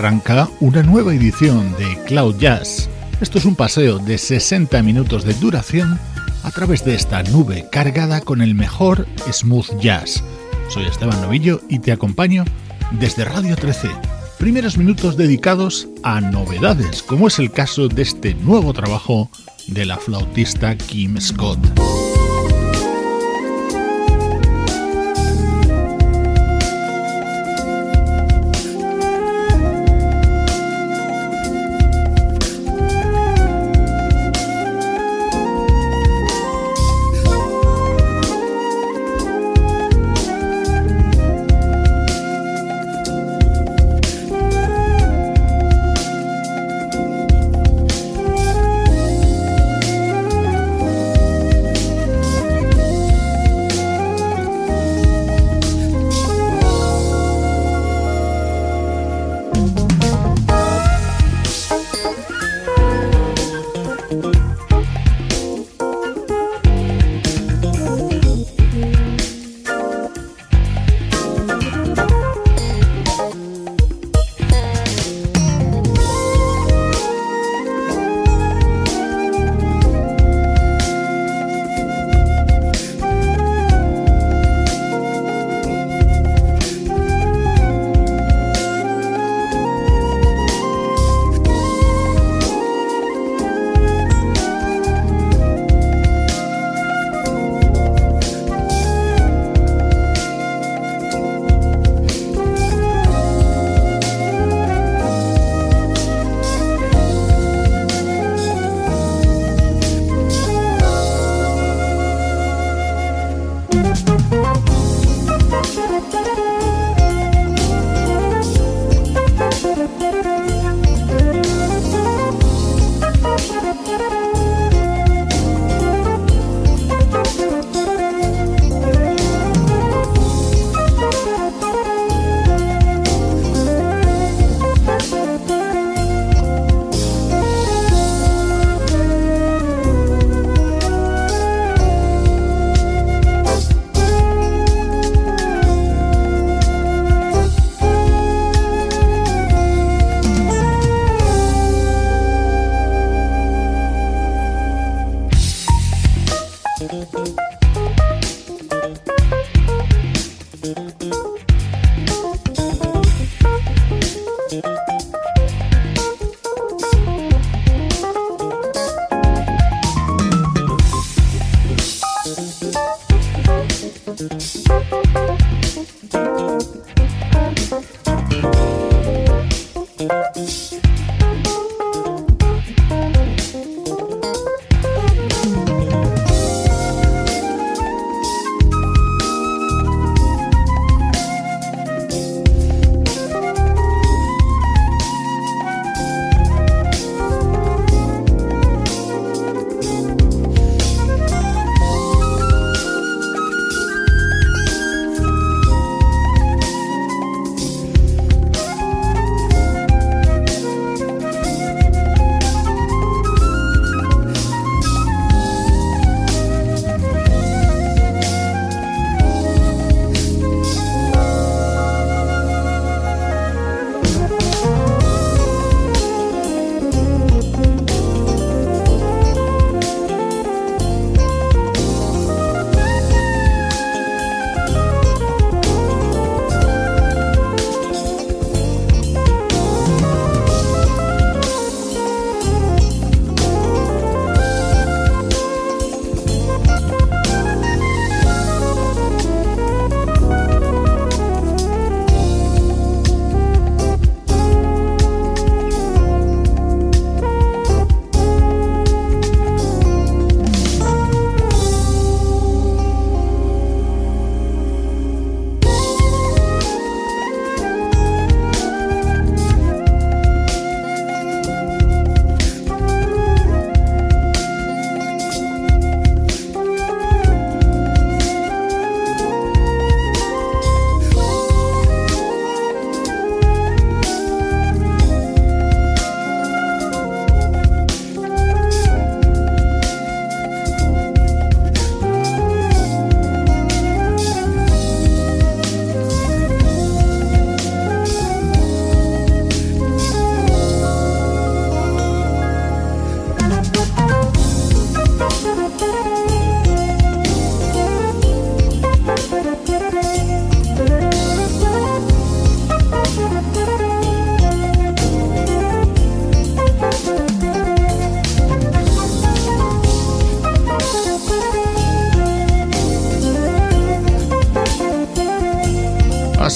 Arranca una nueva edición de Cloud Jazz. Esto es un paseo de 60 minutos de duración a través de esta nube cargada con el mejor smooth jazz. Soy Esteban Novillo y te acompaño desde Radio 13. Primeros minutos dedicados a novedades, como es el caso de este nuevo trabajo de la flautista Kim Scott.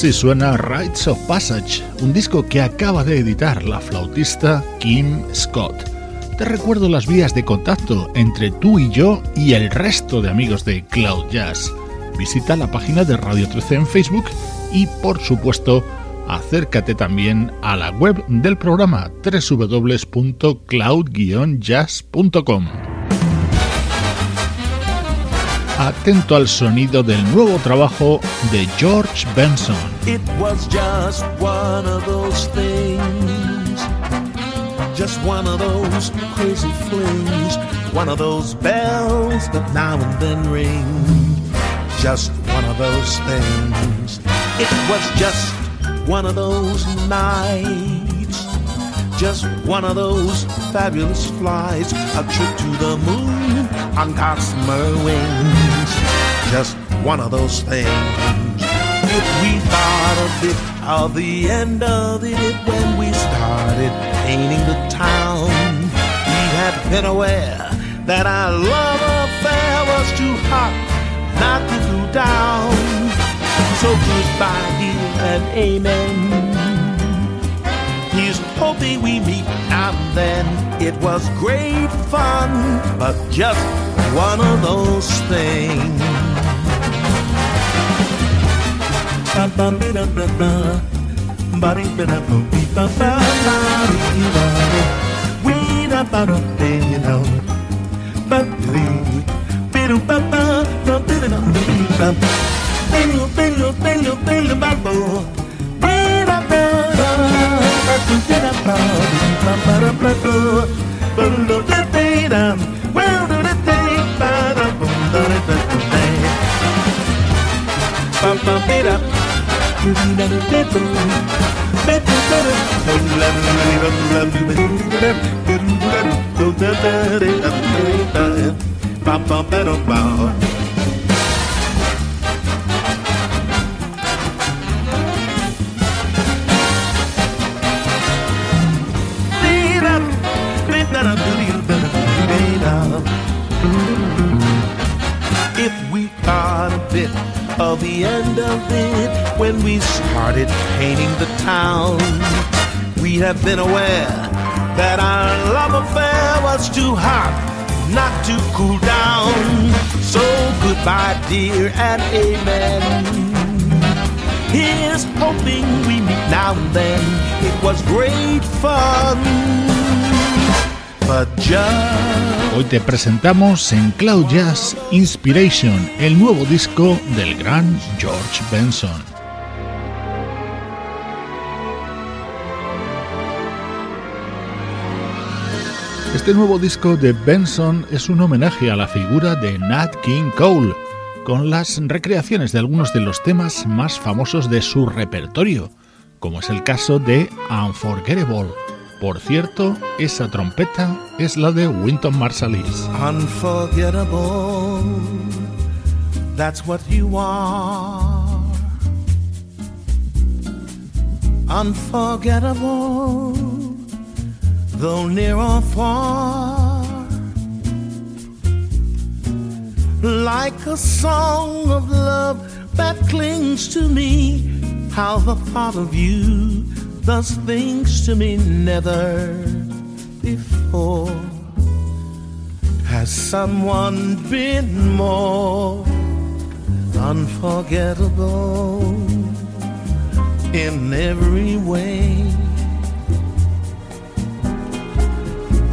Así suena Rites of Passage, un disco que acaba de editar la flautista Kim Scott. Te recuerdo las vías de contacto entre tú y yo y el resto de amigos de Cloud Jazz. Visita la página de Radio 13 en Facebook y por supuesto acércate también a la web del programa www.cloud-jazz.com. Atento al sonido del nuevo trabajo de George Benson. It was just one of those things, just one of those crazy flings, one of those bells that now and then ring. Just one of those things. It was just one of those nights, just one of those fabulous flights, a trip to the moon on gossamer wings. Just one of those things. If we thought a bit of the end of it when we started painting the town, we had been aware that our love affair was too hot not to cool down. So goodbye, dear, and amen. He's hoping we meet now and then. It was great fun, but just one of those things. Bump, bump it up. If we caught a bit of the end of it when we started painting the town, we have been aware that our love affair was too hot not to cool down. So goodbye, dear, and amen. Here's hoping we meet now and then. It was great fun. But just Hoy te presentamos en Cloud Jazz Inspiration, el nuevo disco del gran George Benson. Este nuevo disco de Benson es un homenaje a la figura de Nat King Cole, con las recreaciones de algunos de los temas más famosos de su repertorio, como es el caso de Unforgettable. Por cierto, esa trompeta es la de Wynton Marsalis. unforgettable. That's what you are. Unforgettable, though near or far. Like a song of love that clings to me, how the thought of you does things to me never before. Has someone been more unforgettable in every way?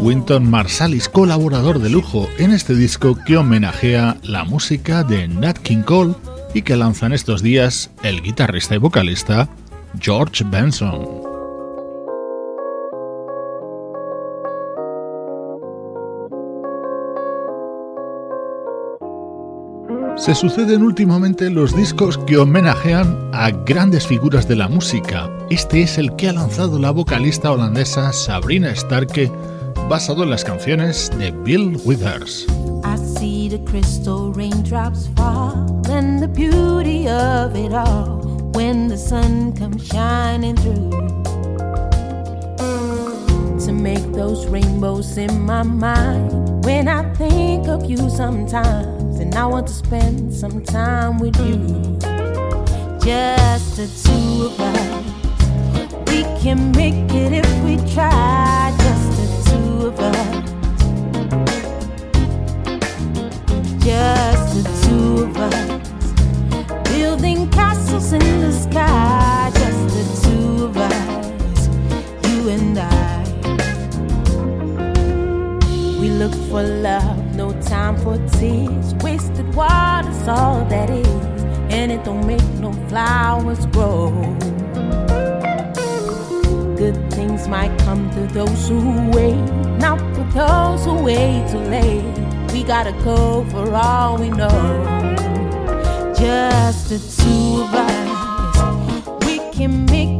Wynton Marsalis, colaborador de lujo en este disco que homenajea la música de Nat King Cole y que lanzan estos días el guitarrista y vocalista George Benson. Se suceden últimamente los discos que homenajean a grandes figuras de la música. Este es el que ha lanzado la vocalista holandesa Sabrina Starke, basado en las canciones de Bill Withers. To make those rainbows in my mind when I think of you sometimes and I want to spend some time with you. Just the two of us. We can make it if we try. Just the two of us. Just the two of us. Building castles in the sky. Look for love no time for tears. Wasted water's all that is, and it don't make no flowers grow. Good things might come to those who wait, not for those who wait too late. We gotta go for all we know. Just the two of us, we can make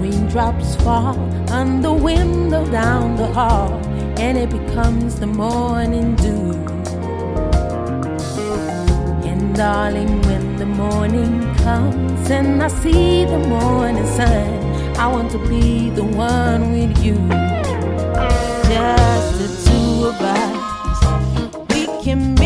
raindrops fall on the window down the hall, and it becomes the morning dew. And darling, when the morning comes and I see the morning sun, I want to be the one with you. Just the two of us. We can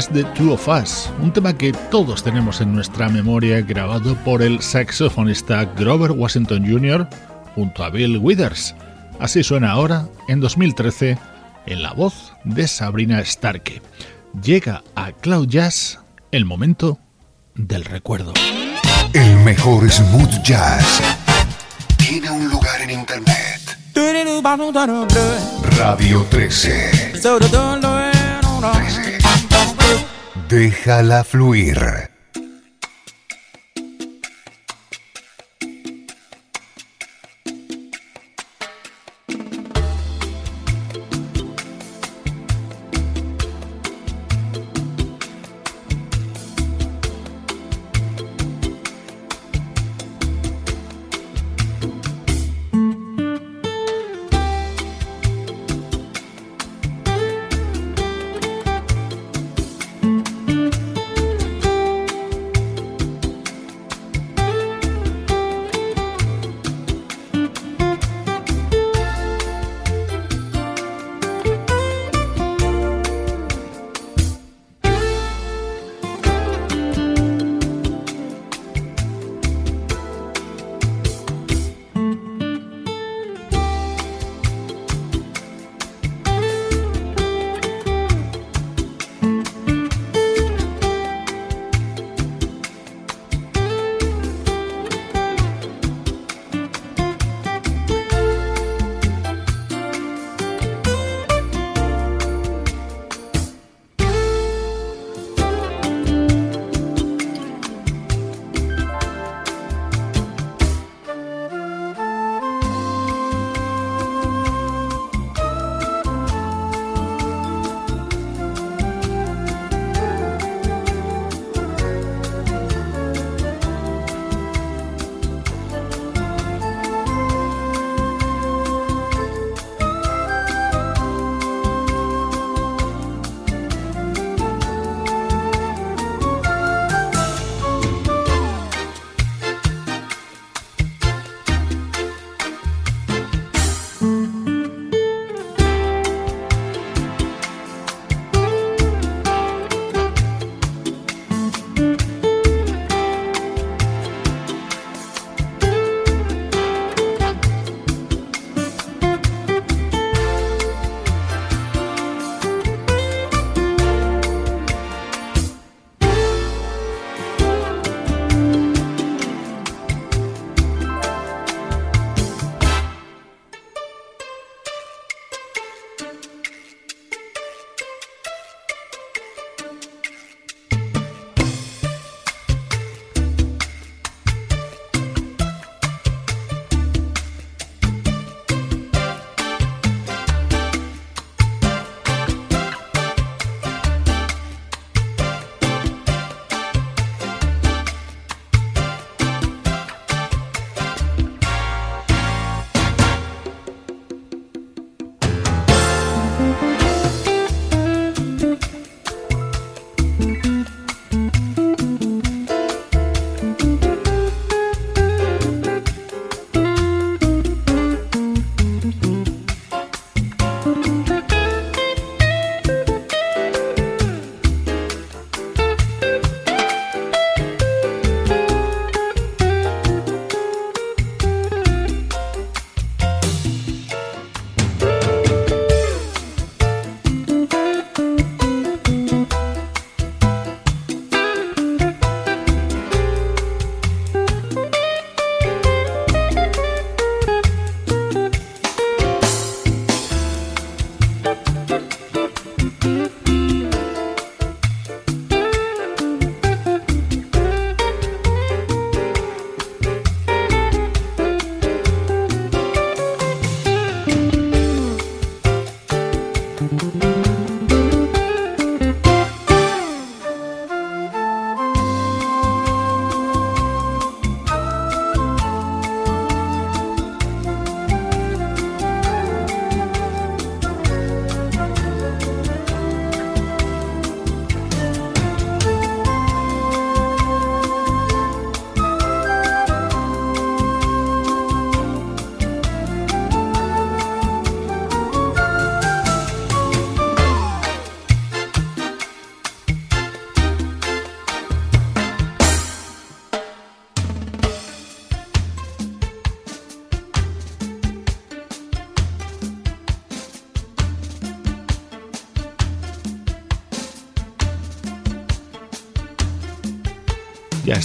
Just the Two of Us, un tema que todos tenemos en nuestra memoria grabado por el saxofonista Grover Washington Jr. junto a Bill Withers. Así suena ahora, en 2013, en la voz de Sabrina Starke. Llega a Cloud Jazz el momento del recuerdo. El mejor smooth jazz tiene un lugar en internet. Radio 13. 13. Déjala fluir.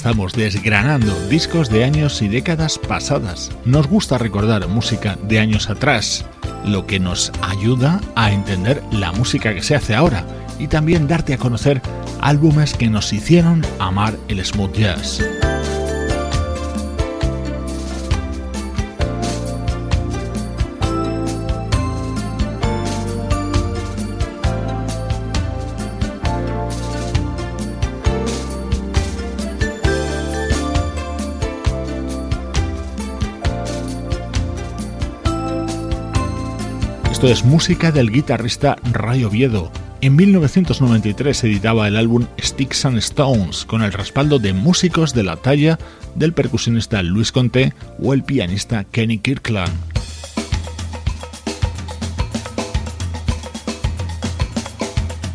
Estamos desgranando discos de años y décadas pasadas. Nos gusta recordar música de años atrás, lo que nos ayuda a entender la música que se hace ahora y también darte a conocer álbumes que nos hicieron amar el smooth jazz. Es música del guitarrista Ray Oviedo. En 1993 editaba el álbum Sticks and Stones con el respaldo de músicos de la talla del percusionista Luis Conté o el pianista Kenny Kirkland.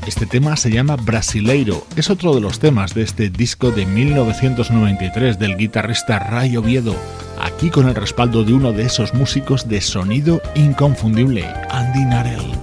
Este tema se llama Brasileiro, es otro de los temas de este disco de 1993 del guitarrista Ray Oviedo aquí con el respaldo de uno de esos músicos de sonido inconfundible, Andy Narell.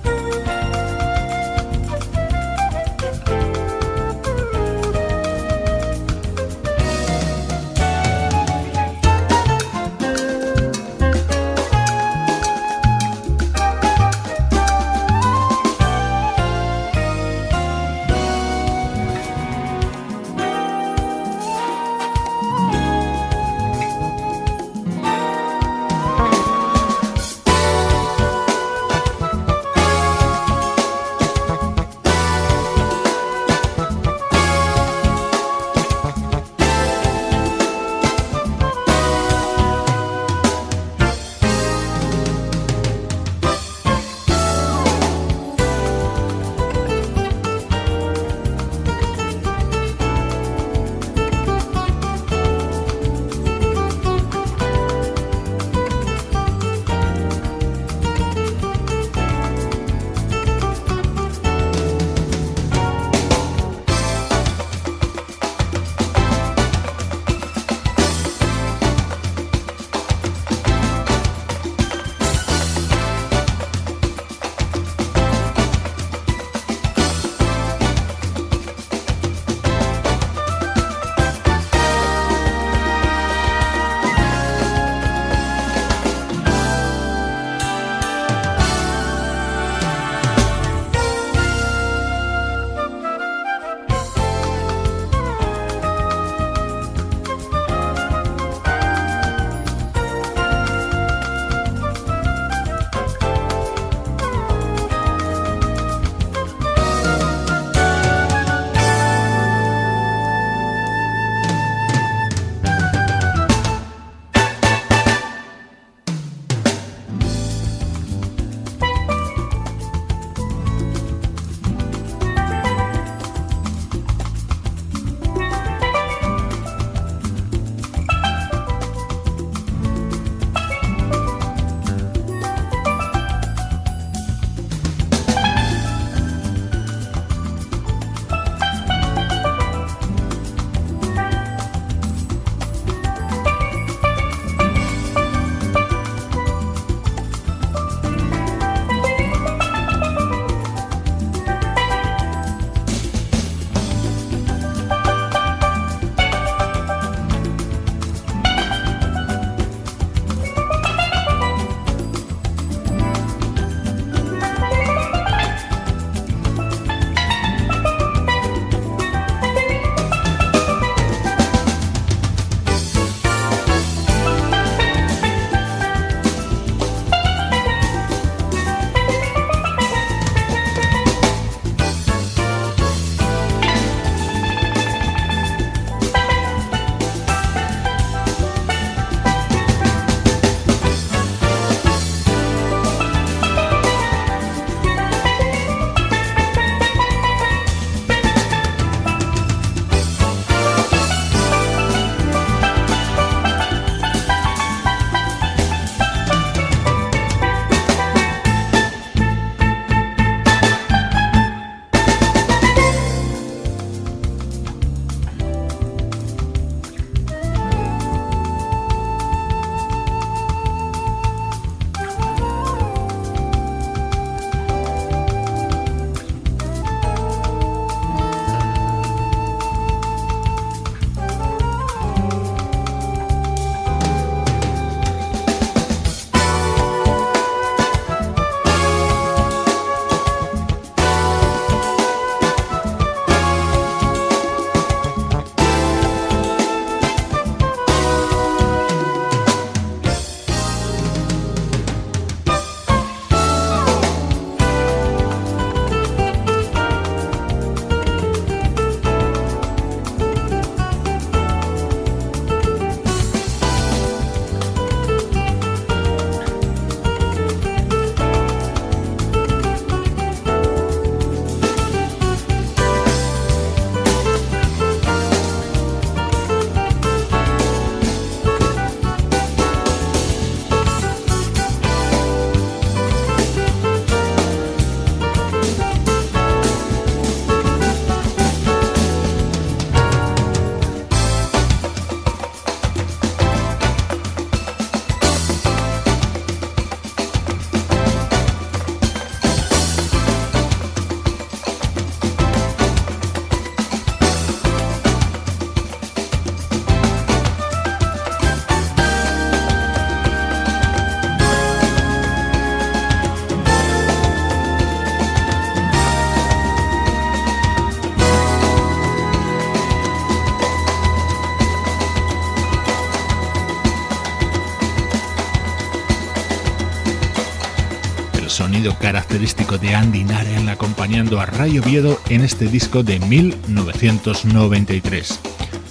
Característico de Andy Naren acompañando a Ray Oviedo en este disco de 1993.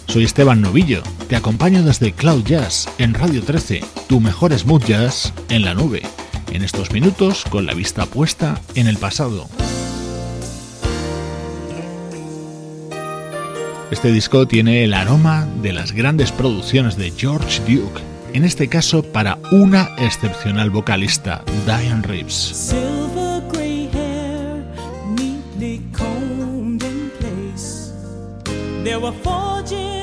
Soy Esteban Novillo, te acompaño desde Cloud Jazz en Radio 13, tu mejor smooth jazz en la nube, en estos minutos con la vista puesta en el pasado. Este disco tiene el aroma de las grandes producciones de George Duke, en este caso para una excepcional vocalista, Diane Reeves. sua fonte.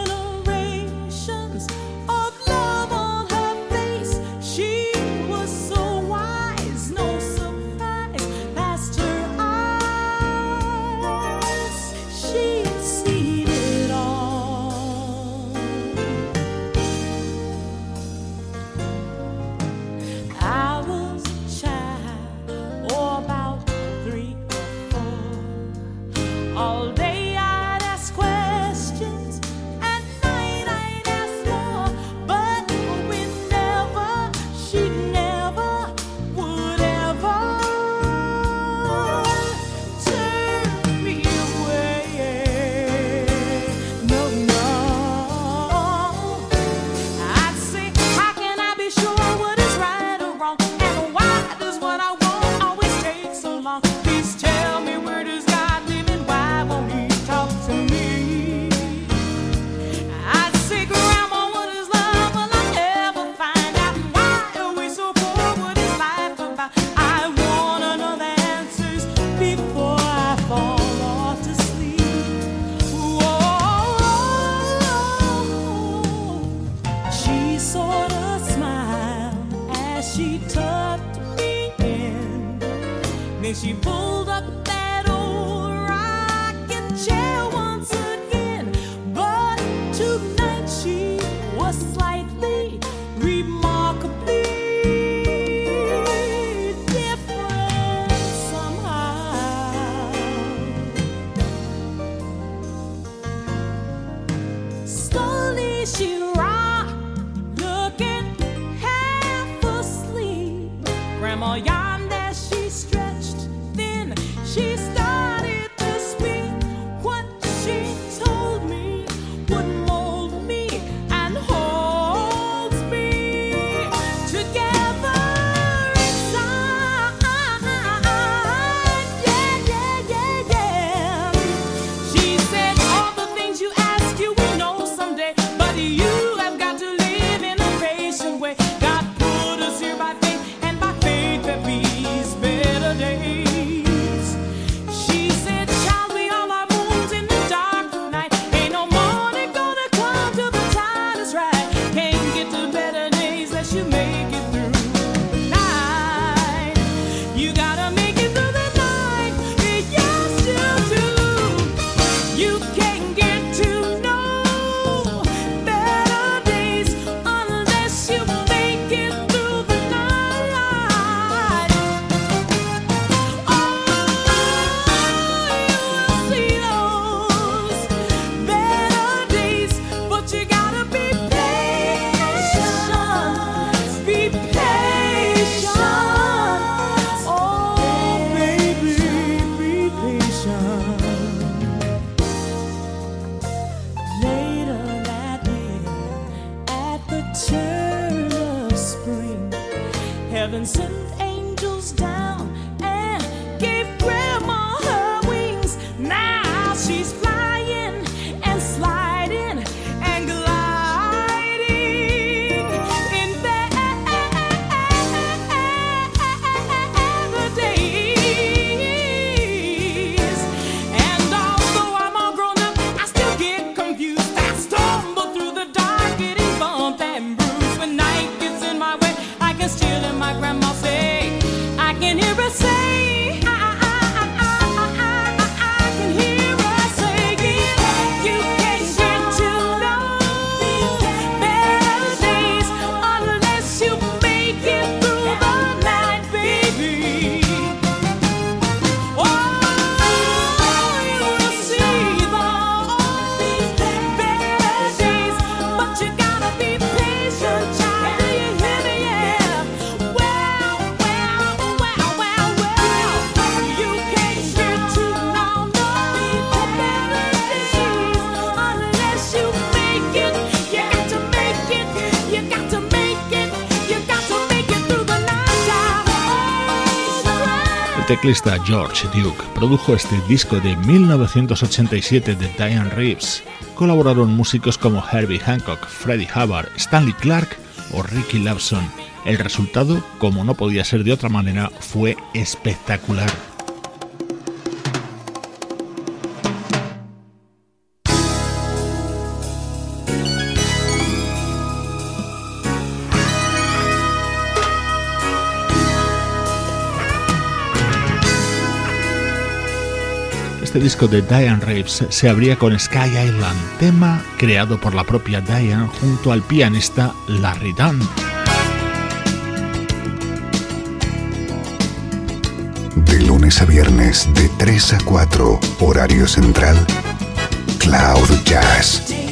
Teclista George Duke produjo este disco de 1987 de Diane Reeves. Colaboraron músicos como Herbie Hancock, Freddie Hubbard, Stanley Clark o Ricky Lawson. El resultado, como no podía ser de otra manera, fue espectacular. Este disco de Diane Reeves se abría con Sky Island, tema creado por la propia Diane junto al pianista Larry Dunn. De lunes a viernes, de 3 a 4, horario central, Cloud Jazz.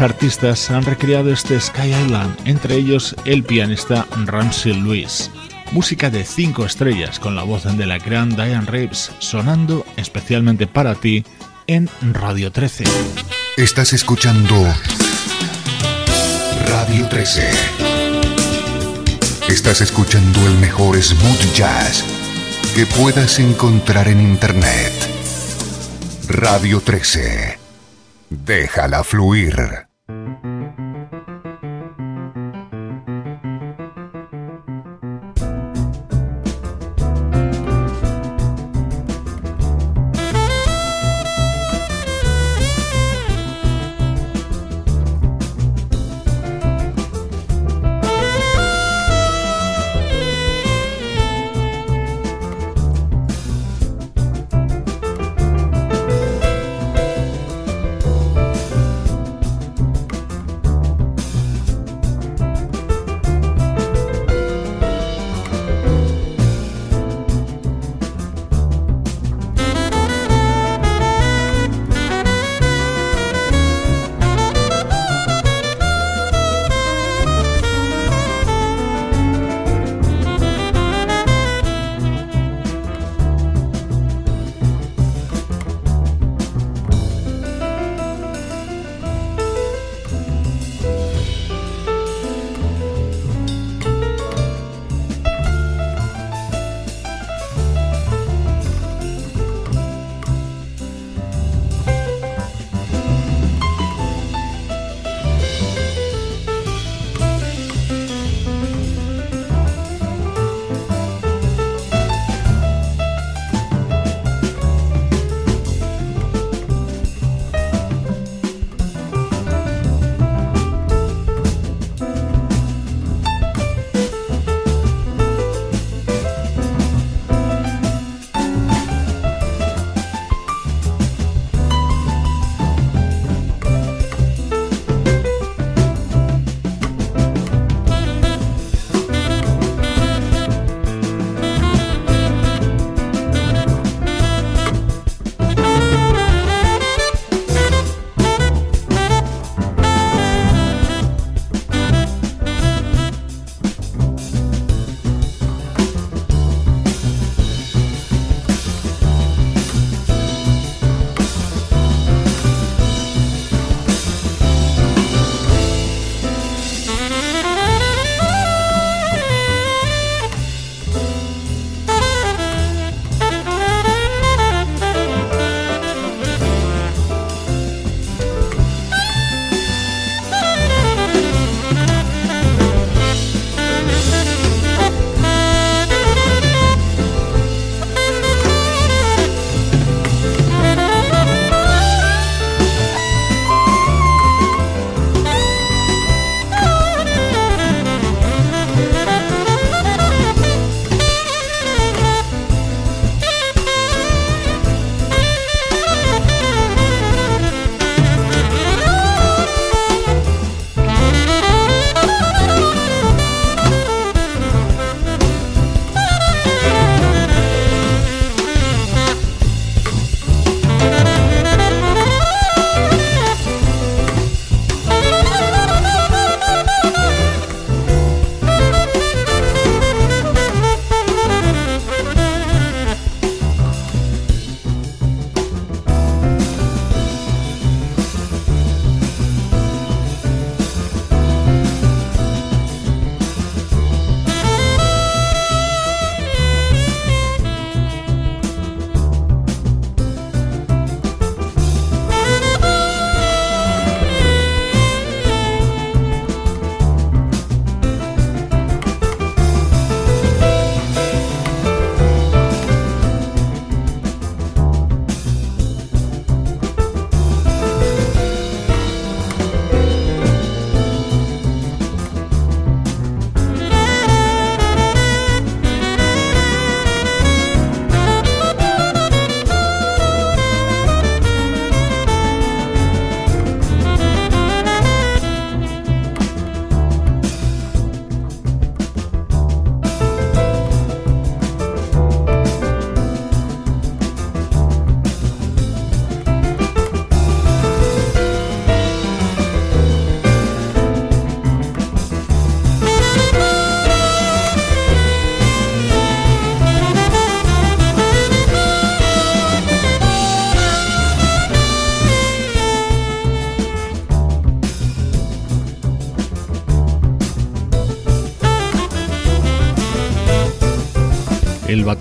Artistas han recreado este Sky Island, entre ellos el pianista Ramsey Lewis. Música de 5 estrellas con la voz de la gran Diane Reeves sonando especialmente para ti en Radio 13. Estás escuchando Radio 13. Estás escuchando el mejor smooth jazz que puedas encontrar en Internet. Radio 13. Déjala fluir.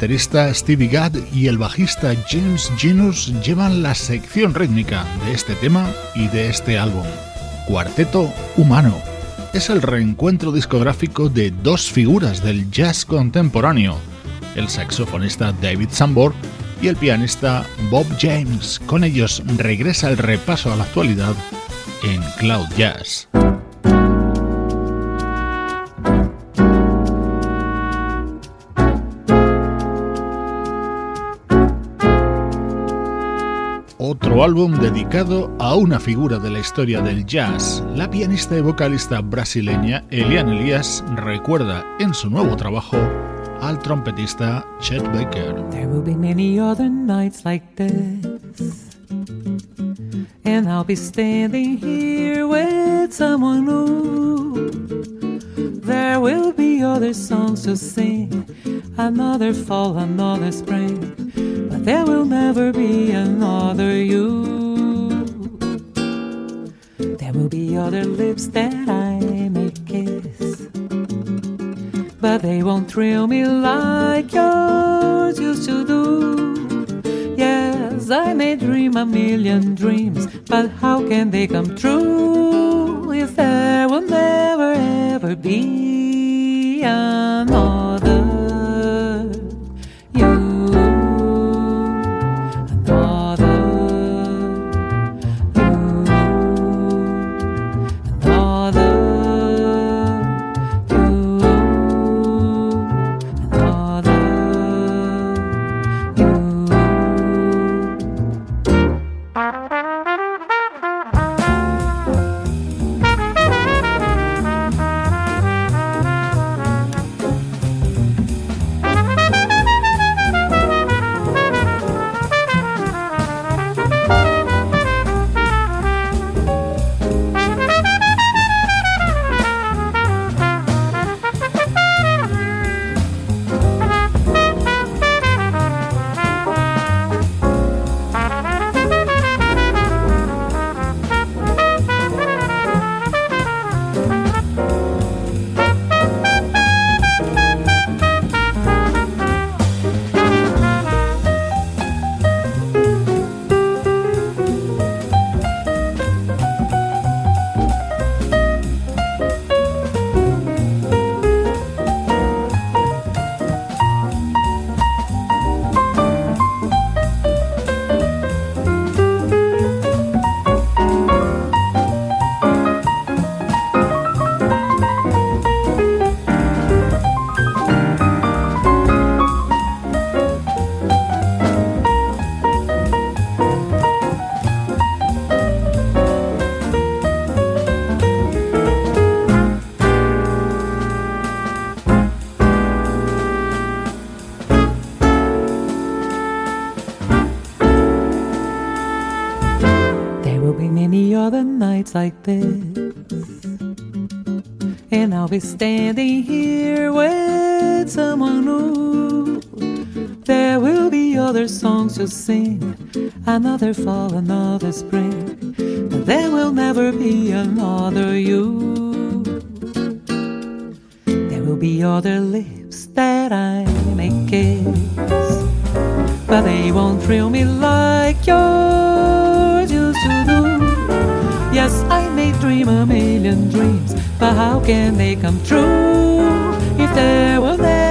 Baterista Stevie Gadd y el bajista James Genus llevan la sección rítmica de este tema y de este álbum. Cuarteto Humano. Es el reencuentro discográfico de dos figuras del jazz contemporáneo, el saxofonista David Sambor y el pianista Bob James. Con ellos regresa el repaso a la actualidad en Cloud Jazz. Otro álbum dedicado a una figura de la historia del jazz. La pianista y vocalista brasileña Eliane Elias recuerda en su nuevo trabajo al trompetista Chet Baker. There will be many other nights like this. And I'll be standing here with someone new. There will be other songs to sing, another fall, another spring. There will never be another you. There will be other lips that I may kiss but they won't thrill me like yours used to do. Yes, I may dream a million dreams, but how can they come true if there will never ever be another? Like this. And I'll be standing here with someone new. There will be other songs to sing, another fall, another spring. But there will never be another you. There will be other lips that I may kiss, but they won't thrill me like yours dream a million dreams, but how can they come true if there will never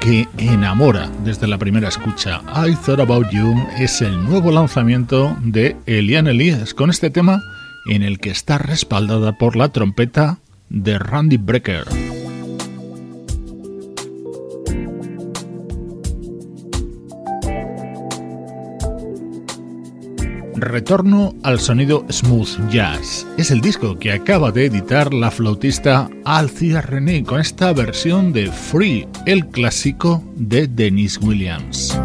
que enamora desde la primera escucha. I Thought About You es el nuevo lanzamiento de Eliane Elias con este tema en el que está respaldada por la trompeta de Randy Brecker. Retorno al sonido smooth jazz. Es el disco que acaba de editar la flautista Alcia René con esta versión de Free, el clásico de Dennis Williams.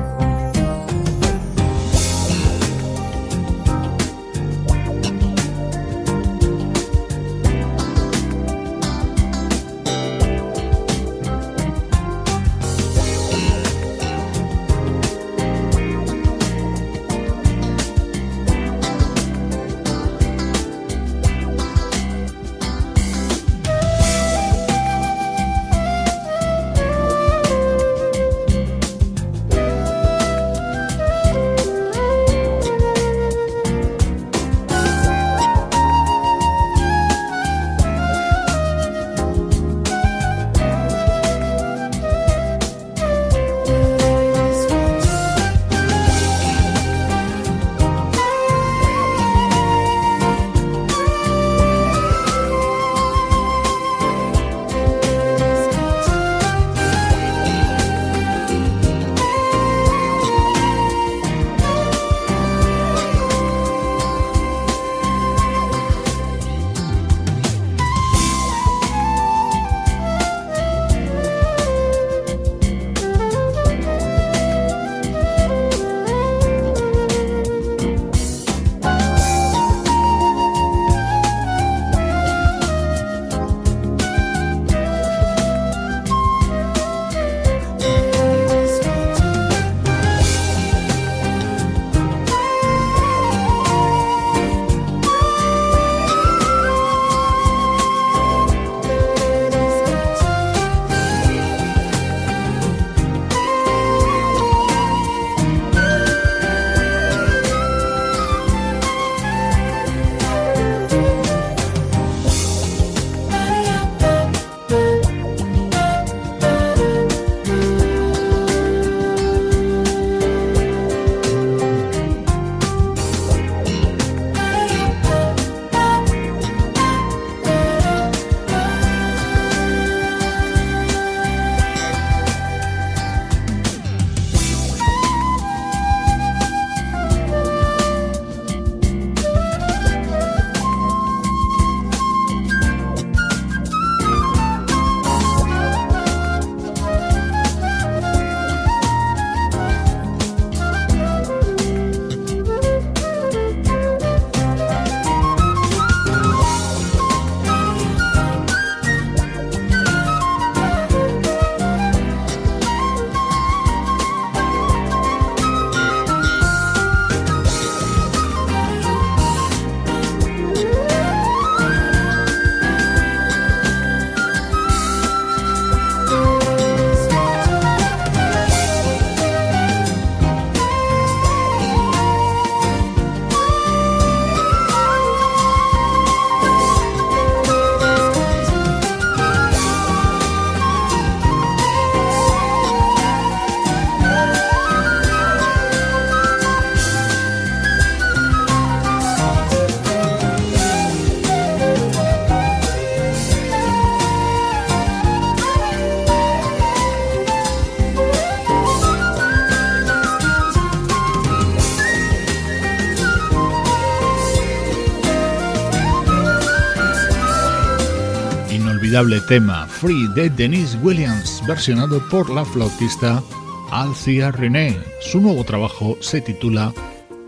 Tema Free de Denise Williams, versionado por la flautista Alcia René. Su nuevo trabajo se titula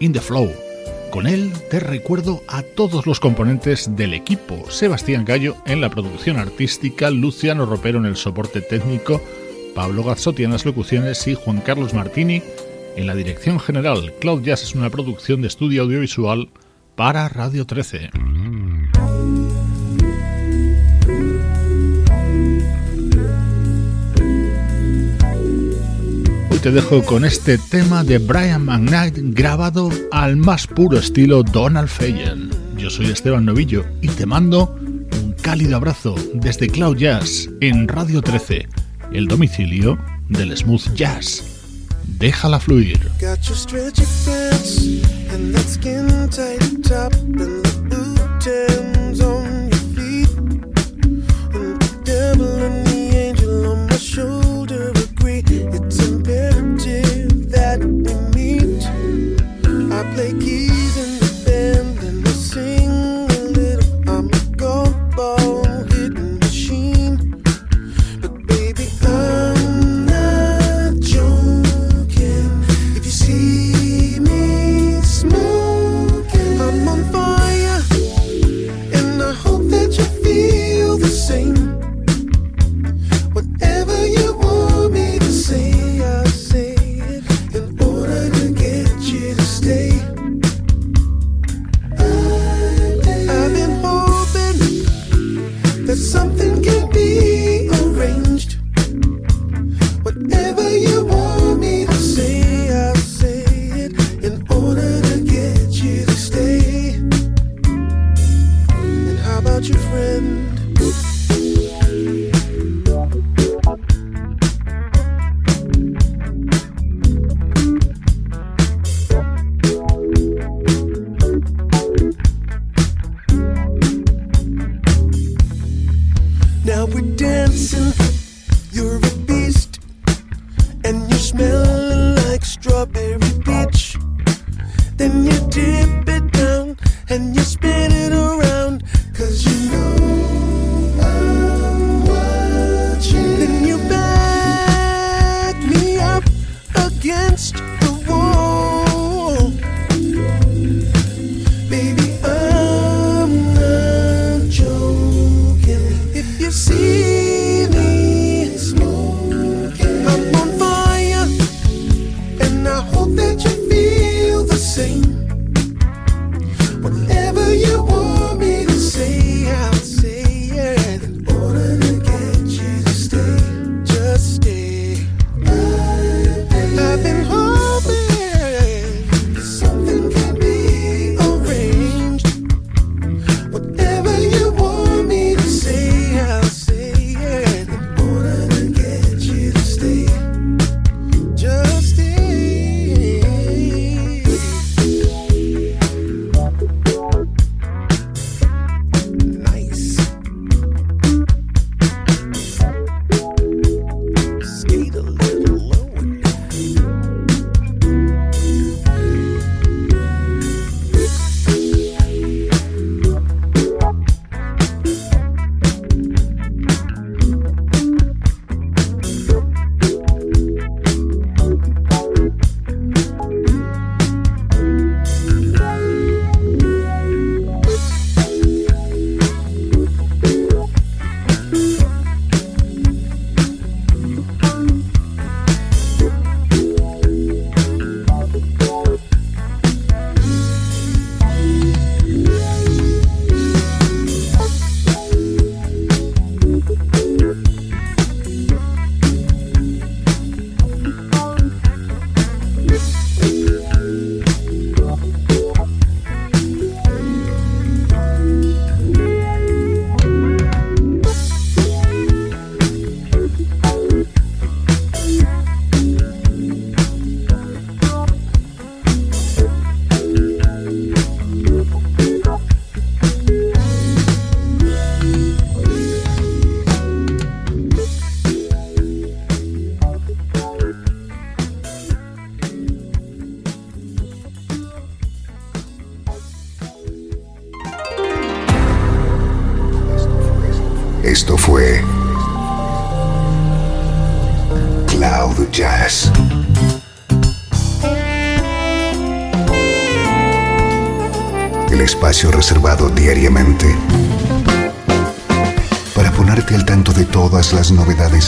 In the Flow. Con él te recuerdo a todos los componentes del equipo. Sebastián Gallo en la producción artística, Luciano Ropero en el soporte técnico, Pablo Gazzotti en las locuciones y Juan Carlos Martini en la dirección general. Cloud Jazz es una producción de estudio audiovisual para Radio 13. Te dejo con este tema de Brian McKnight grabado al más puro estilo Donald Fayen. Yo soy Esteban Novillo y te mando un cálido abrazo desde Cloud Jazz en Radio 13, el domicilio del smooth jazz. Déjala fluir. I play keys in the band and the sing.